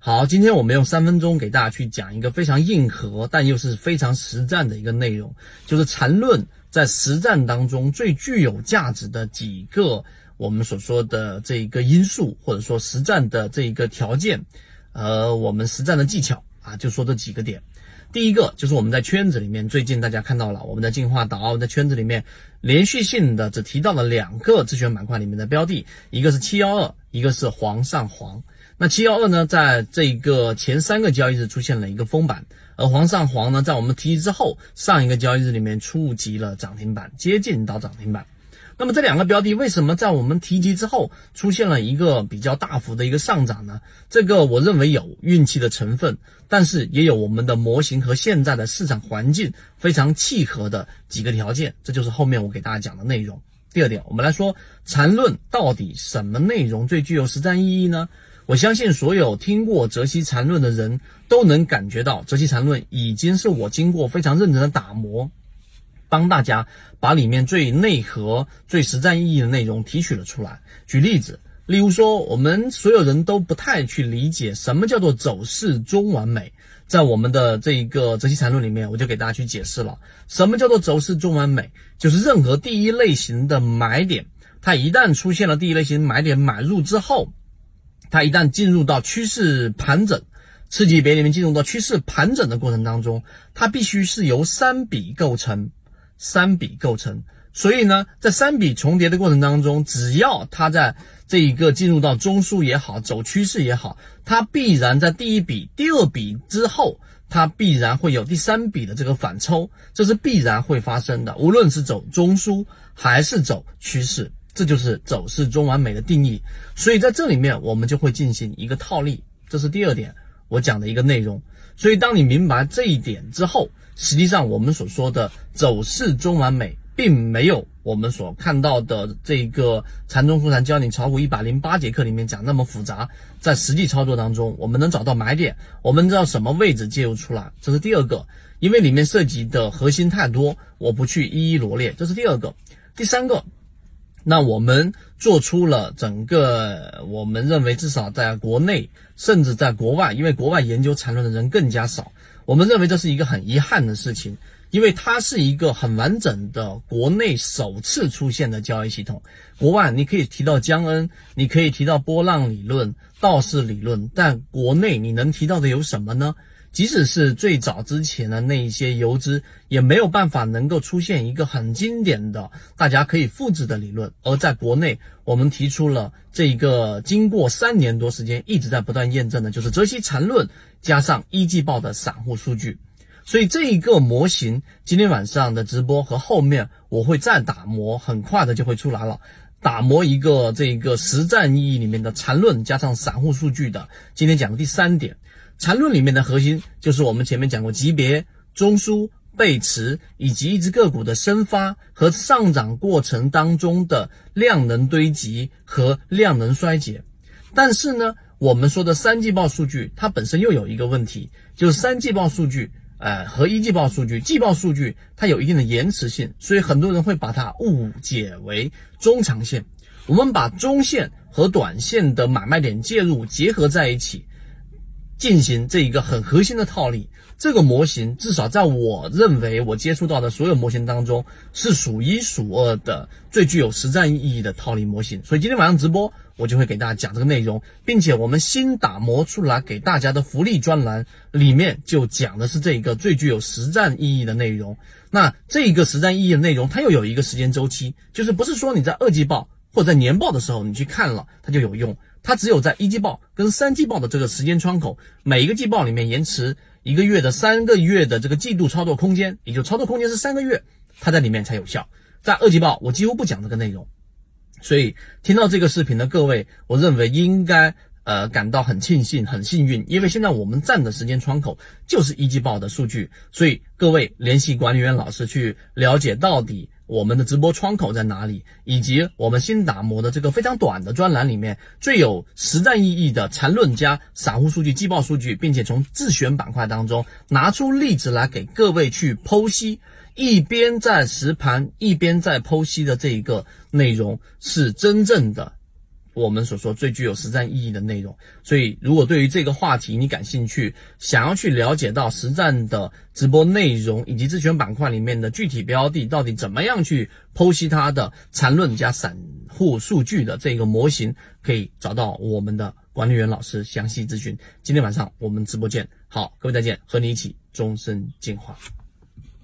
好，今天我们用三分钟给大家去讲一个非常硬核但又是非常实战的一个内容，就是缠论在实战当中最具有价值的几个我们所说的这一个因素，或者说实战的这一个条件，呃，我们实战的技巧啊，就说这几个点。第一个就是我们在圈子里面，最近大家看到了我们的进化岛在圈子里面连续性的只提到了两个自选板块里面的标的，一个是七幺二，一个是黄上黄。那七幺二呢，在这个前三个交易日出现了一个封板，而黄上黄呢，在我们提及之后，上一个交易日里面触及了涨停板，接近到涨停板。那么这两个标的为什么在我们提及之后出现了一个比较大幅的一个上涨呢？这个我认为有运气的成分，但是也有我们的模型和现在的市场环境非常契合的几个条件，这就是后面我给大家讲的内容。第二点，我们来说缠论到底什么内容最具有实战意义呢？我相信所有听过《泽西禅论》的人都能感觉到，《泽西禅论》已经是我经过非常认真的打磨，帮大家把里面最内核、最实战意义的内容提取了出来。举例子，例如说，我们所有人都不太去理解什么叫做走势中完美，在我们的这一个《泽西禅论》里面，我就给大家去解释了，什么叫做走势中完美，就是任何第一类型的买点，它一旦出现了第一类型买点买入之后。它一旦进入到趋势盘整，次级别里面进入到趋势盘整的过程当中，它必须是由三笔构成，三笔构成。所以呢，在三笔重叠的过程当中，只要它在这一个进入到中枢也好，走趋势也好，它必然在第一笔、第二笔之后，它必然会有第三笔的这个反抽，这是必然会发生的。无论是走中枢还是走趋势。这就是走势中完美的定义，所以在这里面我们就会进行一个套利，这是第二点我讲的一个内容。所以当你明白这一点之后，实际上我们所说的走势中完美，并没有我们所看到的这个禅中复禅教你炒股一百零八节课里面讲那么复杂。在实际操作当中，我们能找到买点，我们知道什么位置介入出来，这是第二个。因为里面涉及的核心太多，我不去一一罗列，这是第二个。第三个。那我们做出了整个，我们认为至少在国内，甚至在国外，因为国外研究缠论的人更加少，我们认为这是一个很遗憾的事情，因为它是一个很完整的国内首次出现的交易系统。国外你可以提到江恩，你可以提到波浪理论、道氏理论，但国内你能提到的有什么呢？即使是最早之前的那一些游资，也没有办法能够出现一个很经典的、大家可以复制的理论。而在国内，我们提出了这一个经过三年多时间一直在不断验证的，就是泽西缠论加上一季报的散户数据。所以这一个模型，今天晚上的直播和后面我会再打磨，很快的就会出来了。打磨一个这个实战意义里面的缠论加上散户数据的，今天讲的第三点。缠论里面的核心就是我们前面讲过级别、中枢、背驰以及一只个股的升发和上涨过程当中的量能堆积和量能衰竭。但是呢，我们说的三季报数据它本身又有一个问题，就是三季报数据，呃，和一季报数据、季报数据它有一定的延迟性，所以很多人会把它误解为中长线。我们把中线和短线的买卖点介入结合在一起。进行这一个很核心的套利，这个模型至少在我认为我接触到的所有模型当中是数一数二的最具有实战意义的套利模型。所以今天晚上直播我就会给大家讲这个内容，并且我们新打磨出来给大家的福利专栏里面就讲的是这一个最具有实战意义的内容。那这一个实战意义的内容，它又有一个时间周期，就是不是说你在二季报或者在年报的时候你去看了它就有用。它只有在一季报跟三季报的这个时间窗口，每一个季报里面延迟一个月的三个月的这个季度操作空间，也就操作空间是三个月，它在里面才有效。在二季报，我几乎不讲这个内容，所以听到这个视频的各位，我认为应该呃感到很庆幸、很幸运，因为现在我们占的时间窗口就是一季报的数据，所以各位联系管理员老师去了解到底。我们的直播窗口在哪里？以及我们新打磨的这个非常短的专栏里面最有实战意义的缠论加散户数据、季报数据，并且从自选板块当中拿出例子来给各位去剖析，一边在实盘一边在剖析的这一个内容是真正的。我们所说最具有实战意义的内容。所以，如果对于这个话题你感兴趣，想要去了解到实战的直播内容以及自选板块里面的具体标的到底怎么样去剖析它的缠论加散户数据的这个模型，可以找到我们的管理员老师详细咨询。今天晚上我们直播见，好，各位再见，和你一起终身进化。